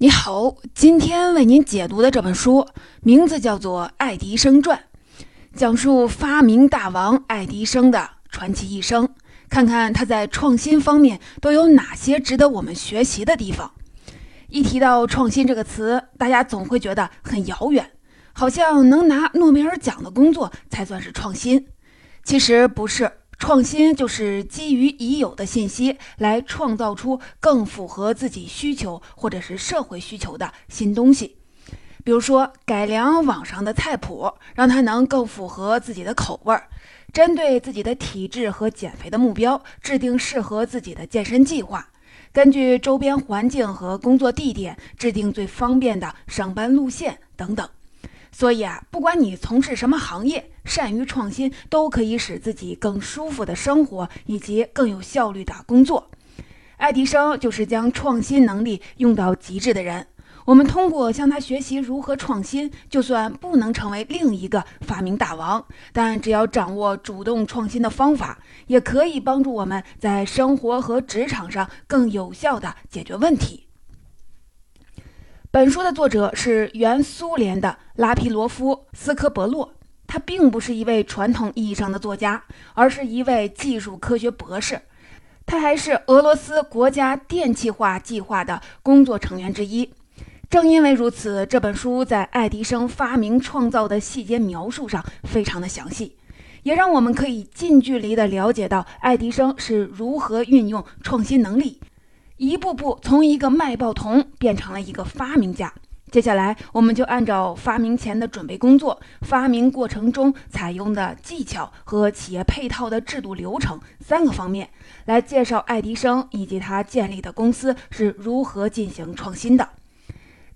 你好，今天为您解读的这本书名字叫做《爱迪生传》，讲述发明大王爱迪生的传奇一生，看看他在创新方面都有哪些值得我们学习的地方。一提到创新这个词，大家总会觉得很遥远，好像能拿诺贝尔奖的工作才算是创新。其实不是。创新就是基于已有的信息来创造出更符合自己需求或者是社会需求的新东西。比如说，改良网上的菜谱，让它能更符合自己的口味儿；针对自己的体质和减肥的目标，制定适合自己的健身计划；根据周边环境和工作地点，制定最方便的上班路线等等。所以啊，不管你从事什么行业，善于创新都可以使自己更舒服的生活以及更有效率的工作。爱迪生就是将创新能力用到极致的人。我们通过向他学习如何创新，就算不能成为另一个发明大王，但只要掌握主动创新的方法，也可以帮助我们在生活和职场上更有效地解决问题。本书的作者是原苏联的拉皮罗夫斯科伯洛，他并不是一位传统意义上的作家，而是一位技术科学博士。他还是俄罗斯国家电气化计划的工作成员之一。正因为如此，这本书在爱迪生发明创造的细节描述上非常的详细，也让我们可以近距离的了解到爱迪生是如何运用创新能力。一步步从一个卖报童变成了一个发明家。接下来，我们就按照发明前的准备工作、发明过程中采用的技巧和企业配套的制度流程三个方面，来介绍爱迪生以及他建立的公司是如何进行创新的。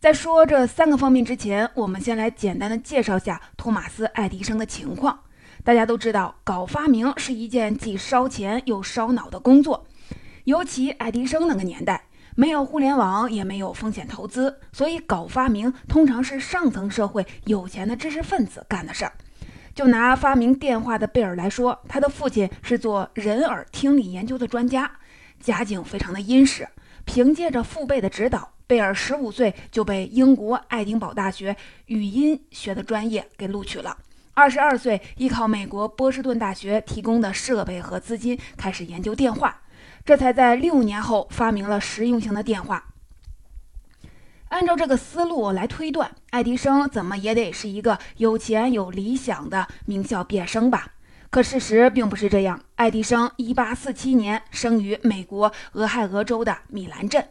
在说这三个方面之前，我们先来简单的介绍下托马斯·爱迪生的情况。大家都知道，搞发明是一件既烧钱又烧脑的工作。尤其爱迪生那个年代，没有互联网，也没有风险投资，所以搞发明通常是上层社会有钱的知识分子干的事儿。就拿发明电话的贝尔来说，他的父亲是做人耳听力研究的专家，家境非常的殷实。凭借着父辈的指导，贝尔十五岁就被英国爱丁堡大学语音学的专业给录取了。二十二岁，依靠美国波士顿大学提供的设备和资金，开始研究电话。这才在六年后发明了实用性的电话。按照这个思路来推断，爱迪生怎么也得是一个有钱有理想的名校毕业生吧？可事实并不是这样。爱迪生1847年生于美国俄亥俄州的米兰镇，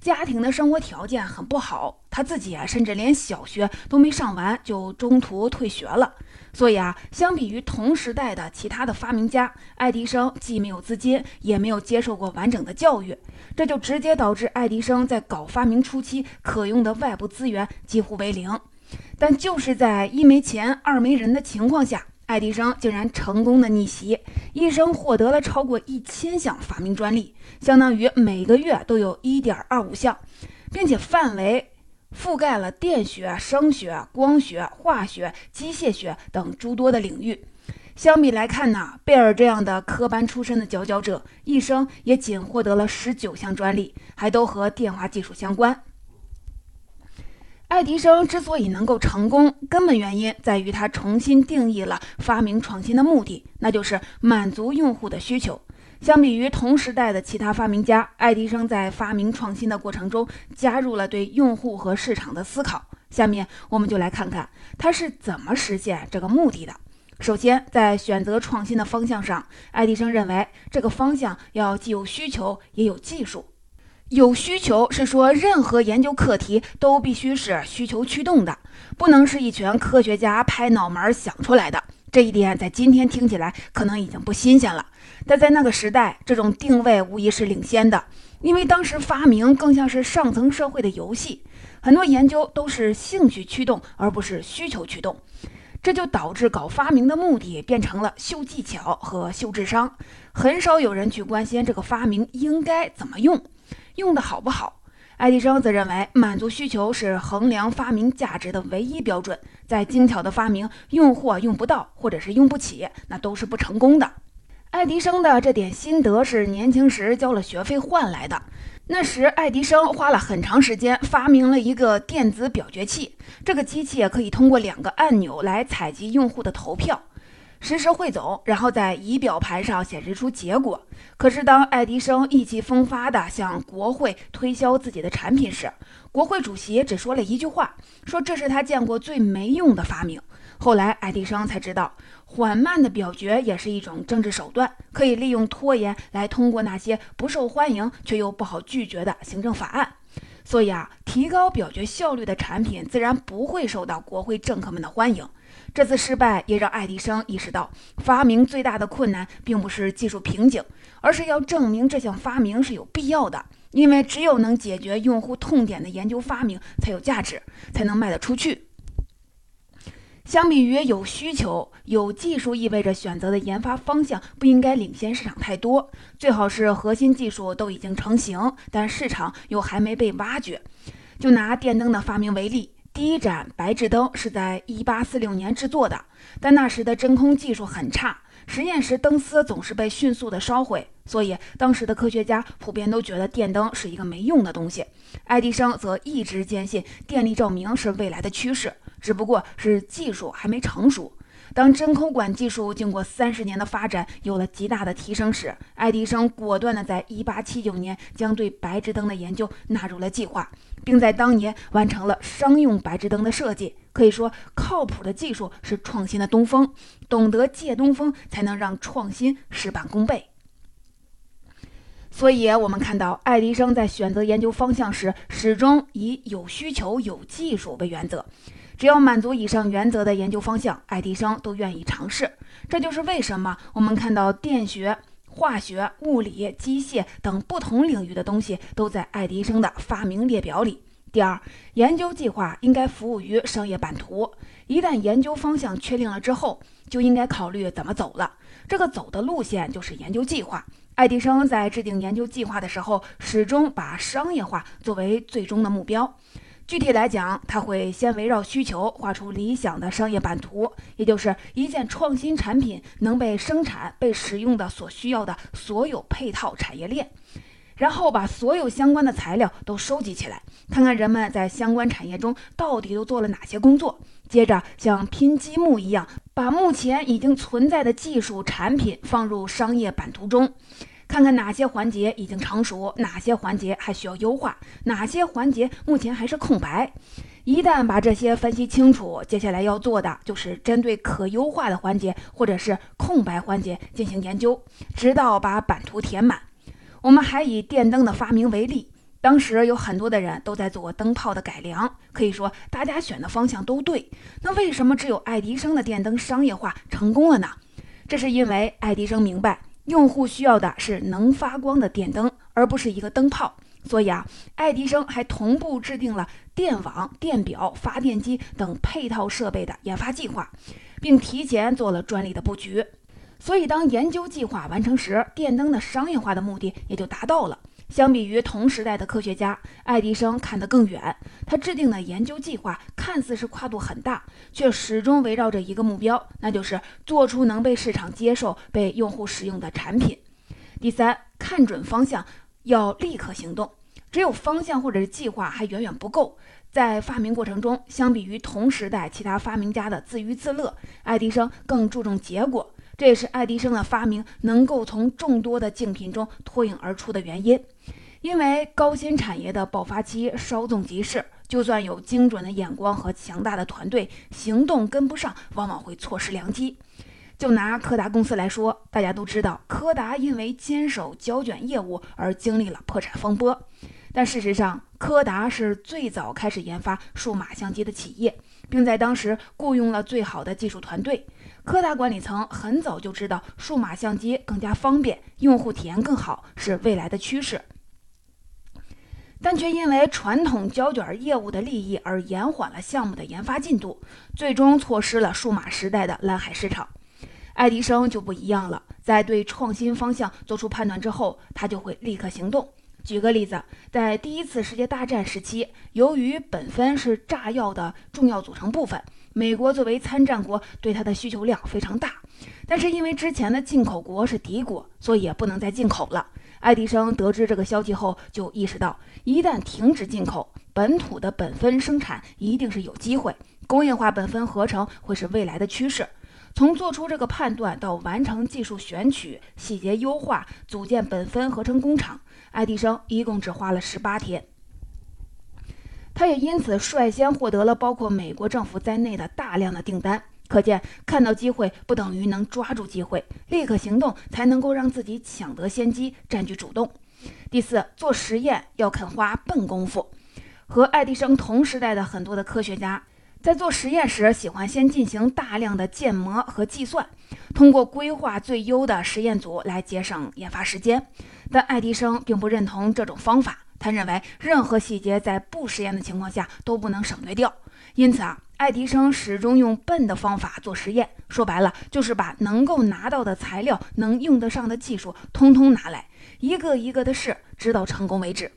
家庭的生活条件很不好，他自己啊甚至连小学都没上完就中途退学了。所以啊，相比于同时代的其他的发明家，爱迪生既没有资金，也没有接受过完整的教育，这就直接导致爱迪生在搞发明初期可用的外部资源几乎为零。但就是在一没钱二没人的情况下，爱迪生竟然成功的逆袭，一生获得了超过一千项发明专利，相当于每个月都有一点二五项，并且范围。覆盖了电学、声学、光学、化学、机械学等诸多的领域。相比来看呢，贝尔这样的科班出身的佼佼者，一生也仅获得了十九项专利，还都和电话技术相关。爱迪生之所以能够成功，根本原因在于他重新定义了发明创新的目的，那就是满足用户的需求。相比于同时代的其他发明家，爱迪生在发明创新的过程中加入了对用户和市场的思考。下面我们就来看看他是怎么实现这个目的的。首先，在选择创新的方向上，爱迪生认为这个方向要既有需求也有技术。有需求是说，任何研究课题都必须是需求驱动的，不能是一群科学家拍脑门想出来的。这一点在今天听起来可能已经不新鲜了，但在那个时代，这种定位无疑是领先的，因为当时发明更像是上层社会的游戏，很多研究都是兴趣驱动而不是需求驱动，这就导致搞发明的目的变成了秀技巧和秀智商，很少有人去关心这个发明应该怎么用，用的好不好。爱迪生则认为，满足需求是衡量发明价值的唯一标准。再精巧的发明，用户用不到或者是用不起，那都是不成功的。爱迪生的这点心得是年轻时交了学费换来的。那时，爱迪生花了很长时间发明了一个电子表决器，这个机器可以通过两个按钮来采集用户的投票。实时汇总，然后在仪表盘上显示出结果。可是，当爱迪生意气风发地向国会推销自己的产品时，国会主席只说了一句话，说这是他见过最没用的发明。后来，爱迪生才知道，缓慢的表决也是一种政治手段，可以利用拖延来通过那些不受欢迎却又不好拒绝的行政法案。所以啊，提高表决效率的产品自然不会受到国会政客们的欢迎。这次失败也让爱迪生意识到，发明最大的困难并不是技术瓶颈，而是要证明这项发明是有必要的。因为只有能解决用户痛点的研究发明才有价值，才能卖得出去。相比于有需求、有技术，意味着选择的研发方向不应该领先市场太多，最好是核心技术都已经成型，但市场又还没被挖掘。就拿电灯的发明为例。第一盏白炽灯是在1846年制作的，但那时的真空技术很差，实验时灯丝总是被迅速的烧毁，所以当时的科学家普遍都觉得电灯是一个没用的东西。爱迪生则一直坚信电力照明是未来的趋势，只不过是技术还没成熟。当真空管技术经过三十年的发展有了极大的提升时，爱迪生果断地在1879年将对白炽灯的研究纳入了计划，并在当年完成了商用白炽灯的设计。可以说，靠谱的技术是创新的东风，懂得借东风，才能让创新事半功倍。所以，我们看到爱迪生在选择研究方向时，始终以有需求、有技术为原则。只要满足以上原则的研究方向，爱迪生都愿意尝试。这就是为什么我们看到电学、化学、物理、机械等不同领域的东西都在爱迪生的发明列表里。第二，研究计划应该服务于商业版图。一旦研究方向确定了之后，就应该考虑怎么走了。这个走的路线就是研究计划。爱迪生在制定研究计划的时候，始终把商业化作为最终的目标。具体来讲，他会先围绕需求画出理想的商业版图，也就是一件创新产品能被生产、被使用的所需要的所有配套产业链，然后把所有相关的材料都收集起来，看看人们在相关产业中到底都做了哪些工作，接着像拼积木一样，把目前已经存在的技术产品放入商业版图中。看看哪些环节已经成熟，哪些环节还需要优化，哪些环节目前还是空白。一旦把这些分析清楚，接下来要做的就是针对可优化的环节或者是空白环节进行研究，直到把版图填满。我们还以电灯的发明为例，当时有很多的人都在做灯泡的改良，可以说大家选的方向都对。那为什么只有爱迪生的电灯商业化成功了呢？这是因为爱迪生明白。用户需要的是能发光的电灯，而不是一个灯泡。所以啊，爱迪生还同步制定了电网、电表、发电机等配套设备的研发计划，并提前做了专利的布局。所以，当研究计划完成时，电灯的商业化的目的也就达到了。相比于同时代的科学家，爱迪生看得更远。他制定的研究计划看似是跨度很大，却始终围绕着一个目标，那就是做出能被市场接受、被用户使用的产品。第三，看准方向，要立刻行动。只有方向或者是计划还远远不够。在发明过程中，相比于同时代其他发明家的自娱自乐，爱迪生更注重结果。这也是爱迪生的发明能够从众多的竞品中脱颖而出的原因。因为高新产业的爆发期稍纵即逝，就算有精准的眼光和强大的团队，行动跟不上，往往会错失良机。就拿柯达公司来说，大家都知道，柯达因为坚守胶卷业务而经历了破产风波。但事实上，柯达是最早开始研发数码相机的企业，并在当时雇佣了最好的技术团队。柯达管理层很早就知道，数码相机更加方便，用户体验更好，是未来的趋势。但却因为传统胶卷业务的利益而延缓了项目的研发进度，最终错失了数码时代的蓝海市场。爱迪生就不一样了，在对创新方向做出判断之后，他就会立刻行动。举个例子，在第一次世界大战时期，由于苯酚是炸药的重要组成部分。美国作为参战国，对它的需求量非常大，但是因为之前的进口国是敌国，所以也不能再进口了。爱迪生得知这个消息后，就意识到，一旦停止进口，本土的苯酚生产一定是有机会，工业化苯酚合成会是未来的趋势。从做出这个判断到完成技术选取、细节优化、组建苯酚合成工厂，爱迪生一共只花了十八天。他也因此率先获得了包括美国政府在内的大量的订单。可见，看到机会不等于能抓住机会，立刻行动才能够让自己抢得先机，占据主动。第四，做实验要肯花笨功夫。和爱迪生同时代的很多的科学家，在做实验时喜欢先进行大量的建模和计算，通过规划最优的实验组来节省研发时间。但爱迪生并不认同这种方法，他认为任何细节在不实验的情况下都不能省略掉。因此啊。爱迪生始终用笨的方法做实验，说白了就是把能够拿到的材料、能用得上的技术通通拿来，一个一个的试，直到成功为止。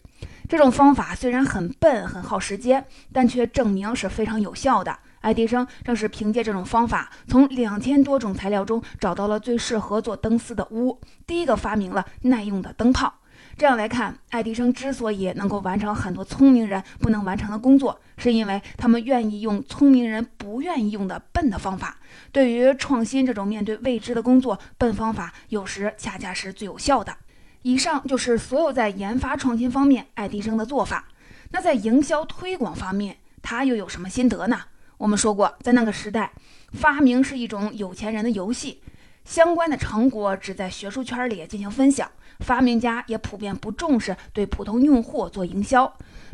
这种方法虽然很笨、很耗时间，但却证明是非常有效的。爱迪生正是凭借这种方法，从两千多种材料中找到了最适合做灯丝的钨，第一个发明了耐用的灯泡。这样来看，爱迪生之所以能够完成很多聪明人不能完成的工作，是因为他们愿意用聪明人不愿意用的笨的方法。对于创新这种面对未知的工作，笨方法有时恰恰是最有效的。以上就是所有在研发创新方面爱迪生的做法。那在营销推广方面，他又有什么心得呢？我们说过，在那个时代，发明是一种有钱人的游戏，相关的成果只在学术圈里进行分享。发明家也普遍不重视对普通用户做营销，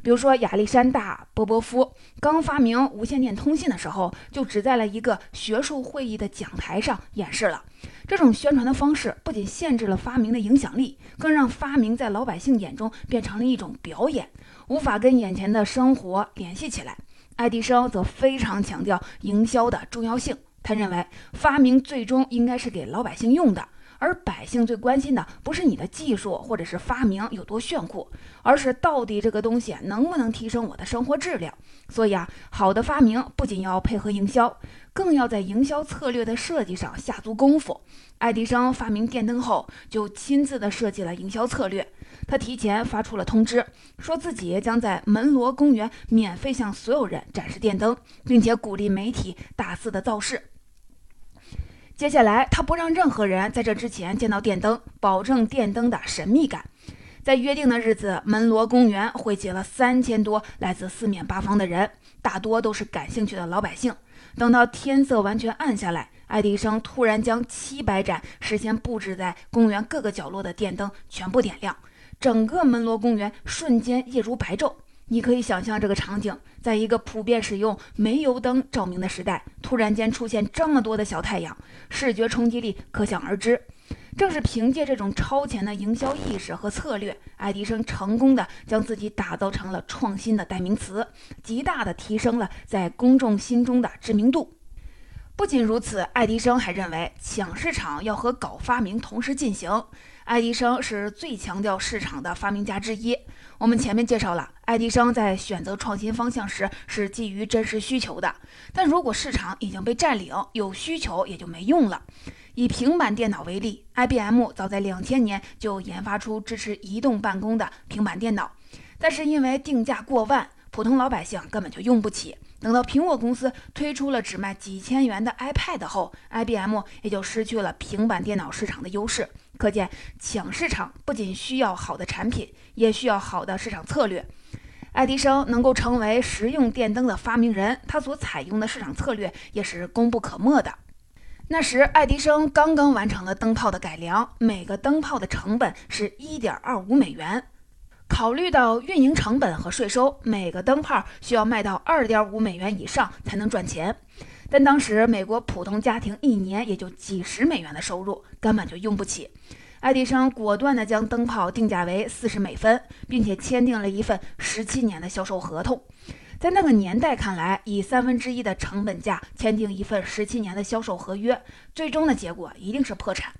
比如说亚历山大·波波夫刚发明无线电通信的时候，就只在了一个学术会议的讲台上演示了。这种宣传的方式不仅限制了发明的影响力，更让发明在老百姓眼中变成了一种表演，无法跟眼前的生活联系起来。爱迪生则非常强调营销的重要性，他认为发明最终应该是给老百姓用的。而百姓最关心的不是你的技术或者是发明有多炫酷，而是到底这个东西能不能提升我的生活质量。所以啊，好的发明不仅要配合营销，更要在营销策略的设计上下足功夫。爱迪生发明电灯后，就亲自的设计了营销策略。他提前发出了通知，说自己将在门罗公园免费向所有人展示电灯，并且鼓励媒体大肆的造势。接下来，他不让任何人在这之前见到电灯，保证电灯的神秘感。在约定的日子，门罗公园汇集了三千多来自四面八方的人，大多都是感兴趣的老百姓。等到天色完全暗下来，爱迪生突然将七百盏事先布置在公园各个角落的电灯全部点亮，整个门罗公园瞬间夜如白昼。你可以想象这个场景，在一个普遍使用煤油灯照明的时代，突然间出现这么多的小太阳，视觉冲击力可想而知。正是凭借这种超前的营销意识和策略，爱迪生成功的将自己打造成了创新的代名词，极大的提升了在公众心中的知名度。不仅如此，爱迪生还认为抢市场要和搞发明同时进行。爱迪生是最强调市场的发明家之一。我们前面介绍了，爱迪生在选择创新方向时是基于真实需求的。但如果市场已经被占领，有需求也就没用了。以平板电脑为例，IBM 早在两千年就研发出支持移动办公的平板电脑，但是因为定价过万，普通老百姓根本就用不起。等到苹果公司推出了只卖几千元的 iPad 后，IBM 也就失去了平板电脑市场的优势。可见，抢市场不仅需要好的产品，也需要好的市场策略。爱迪生能够成为实用电灯的发明人，他所采用的市场策略也是功不可没的。那时，爱迪生刚刚完成了灯泡的改良，每个灯泡的成本是一点二五美元。考虑到运营成本和税收，每个灯泡需要卖到二点五美元以上才能赚钱。但当时美国普通家庭一年也就几十美元的收入，根本就用不起。爱迪生果断地将灯泡定价为四十美分，并且签订了一份十七年的销售合同。在那个年代看来，以三分之一的成本价签订一份十七年的销售合约，最终的结果一定是破产。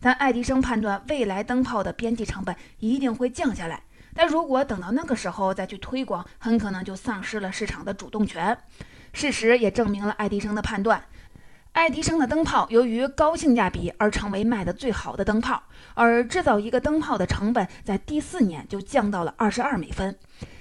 但爱迪生判断未来灯泡的边际成本一定会降下来，但如果等到那个时候再去推广，很可能就丧失了市场的主动权。事实也证明了爱迪生的判断。爱迪生的灯泡由于高性价比而成为卖的最好的灯泡，而制造一个灯泡的成本在第四年就降到了二十二美分，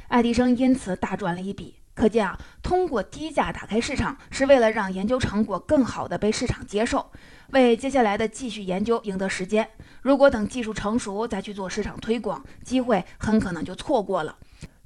爱迪生因此大赚了一笔。可见啊，通过低价打开市场，是为了让研究成果更好地被市场接受，为接下来的继续研究赢得时间。如果等技术成熟再去做市场推广，机会很可能就错过了。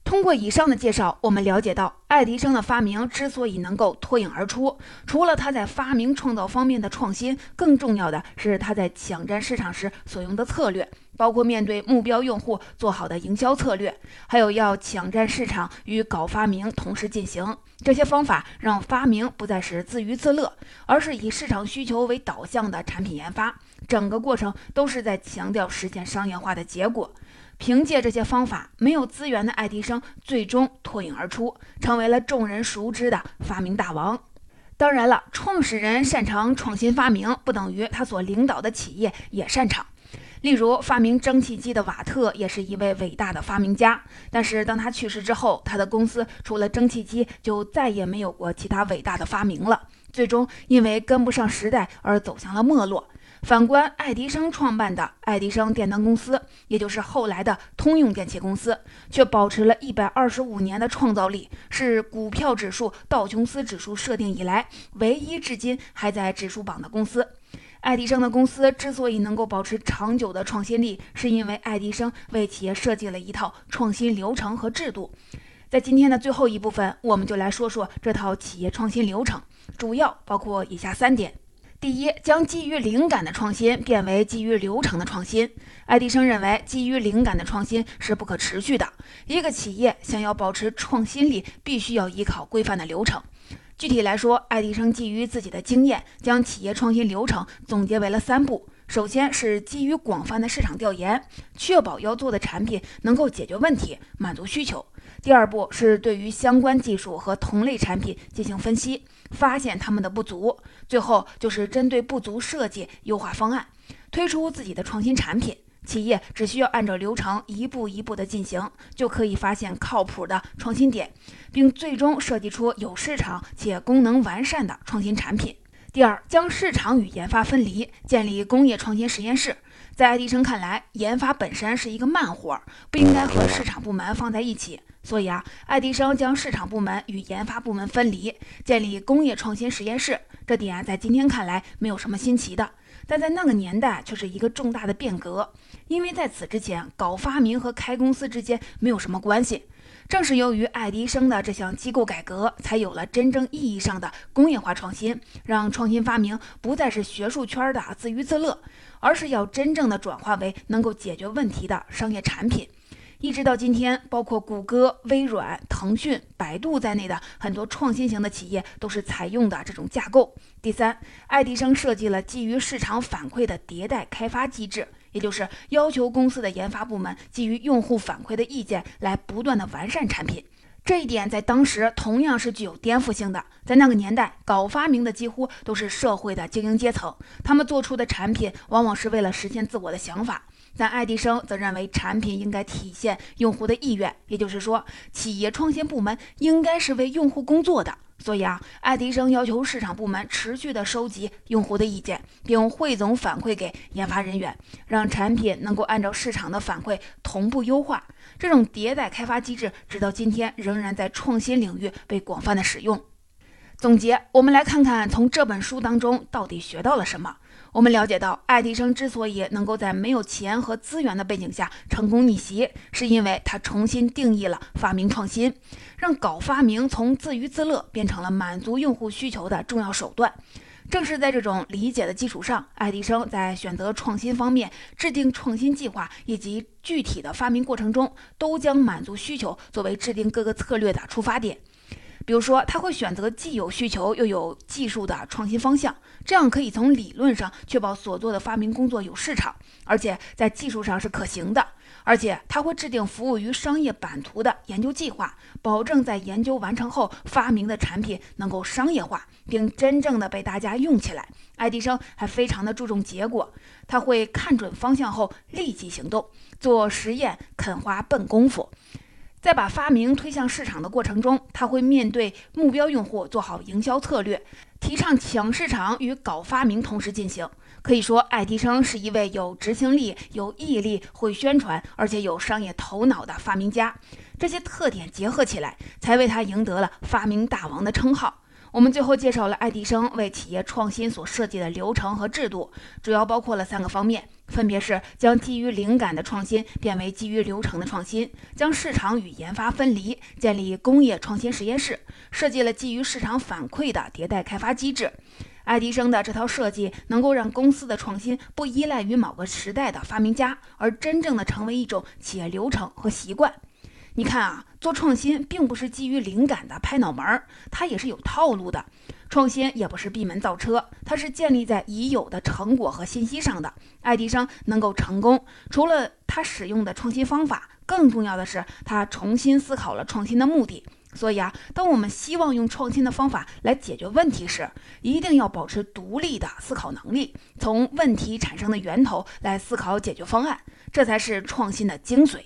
通过以上的介绍，我们了解到，爱迪生的发明之所以能够脱颖而出，除了他在发明创造方面的创新，更重要的是他在抢占市场时所用的策略，包括面对目标用户做好的营销策略，还有要抢占市场与搞发明同时进行。这些方法让发明不再是自娱自乐，而是以市场需求为导向的产品研发，整个过程都是在强调实现商业化的结果。凭借这些方法，没有资源的爱迪生最终脱颖而出，成为了众人熟知的发明大王。当然了，创始人擅长创新发明，不等于他所领导的企业也擅长。例如，发明蒸汽机的瓦特也是一位伟大的发明家，但是当他去世之后，他的公司除了蒸汽机就再也没有过其他伟大的发明了，最终因为跟不上时代而走向了没落。反观爱迪生创办的爱迪生电灯公司，也就是后来的通用电气公司，却保持了一百二十五年的创造力，是股票指数道琼斯指数设定以来唯一至今还在指数榜的公司。爱迪生的公司之所以能够保持长久的创新力，是因为爱迪生为企业设计了一套创新流程和制度。在今天的最后一部分，我们就来说说这套企业创新流程，主要包括以下三点。第一，将基于灵感的创新变为基于流程的创新。爱迪生认为，基于灵感的创新是不可持续的。一个企业想要保持创新力，必须要依靠规范的流程。具体来说，爱迪生基于自己的经验，将企业创新流程总结为了三步：首先是基于广泛的市场调研，确保要做的产品能够解决问题、满足需求；第二步是对于相关技术和同类产品进行分析。发现他们的不足，最后就是针对不足设计优化方案，推出自己的创新产品。企业只需要按照流程一步一步的进行，就可以发现靠谱的创新点，并最终设计出有市场且功能完善的创新产品。第二，将市场与研发分离，建立工业创新实验室。在爱迪生看来，研发本身是一个慢活，不应该和市场部门放在一起。所以啊，爱迪生将市场部门与研发部门分离，建立工业创新实验室。这点啊在今天看来没有什么新奇的，但在那个年代却是一个重大的变革。因为在此之前，搞发明和开公司之间没有什么关系。正是由于爱迪生的这项机构改革，才有了真正意义上的工业化创新，让创新发明不再是学术圈的自娱自乐，而是要真正的转化为能够解决问题的商业产品。一直到今天，包括谷歌、微软、腾讯、百度在内的很多创新型的企业都是采用的这种架构。第三，爱迪生设计了基于市场反馈的迭代开发机制，也就是要求公司的研发部门基于用户反馈的意见来不断的完善产品。这一点在当时同样是具有颠覆性的。在那个年代，搞发明的几乎都是社会的精英阶层，他们做出的产品往往是为了实现自我的想法。但爱迪生则认为，产品应该体现用户的意愿，也就是说，企业创新部门应该是为用户工作的。所以啊，爱迪生要求市场部门持续的收集用户的意见，并汇总反馈给研发人员，让产品能够按照市场的反馈同步优化。这种迭代开发机制，直到今天仍然在创新领域被广泛的使用。总结，我们来看看从这本书当中到底学到了什么。我们了解到，爱迪生之所以能够在没有钱和资源的背景下成功逆袭，是因为他重新定义了发明创新，让搞发明从自娱自乐变成了满足用户需求的重要手段。正是在这种理解的基础上，爱迪生在选择创新方面、制定创新计划以及具体的发明过程中，都将满足需求作为制定各个策略的出发点。比如说，他会选择既有需求又有技术的创新方向，这样可以从理论上确保所做的发明工作有市场，而且在技术上是可行的。而且他会制定服务于商业版图的研究计划，保证在研究完成后，发明的产品能够商业化，并真正的被大家用起来。爱迪生还非常的注重结果，他会看准方向后立即行动，做实验肯花笨功夫。在把发明推向市场的过程中，他会面对目标用户做好营销策略，提倡抢市场与搞发明同时进行。可以说，爱迪生是一位有执行力、有毅力、会宣传，而且有商业头脑的发明家。这些特点结合起来，才为他赢得了“发明大王”的称号。我们最后介绍了爱迪生为企业创新所设计的流程和制度，主要包括了三个方面，分别是将基于灵感的创新变为基于流程的创新，将市场与研发分离，建立工业创新实验室，设计了基于市场反馈的迭代开发机制。爱迪生的这套设计能够让公司的创新不依赖于某个时代的发明家，而真正的成为一种企业流程和习惯。你看啊，做创新并不是基于灵感的拍脑门儿，它也是有套路的。创新也不是闭门造车，它是建立在已有的成果和信息上的。爱迪生能够成功，除了他使用的创新方法，更重要的是他重新思考了创新的目的。所以啊，当我们希望用创新的方法来解决问题时，一定要保持独立的思考能力，从问题产生的源头来思考解决方案，这才是创新的精髓。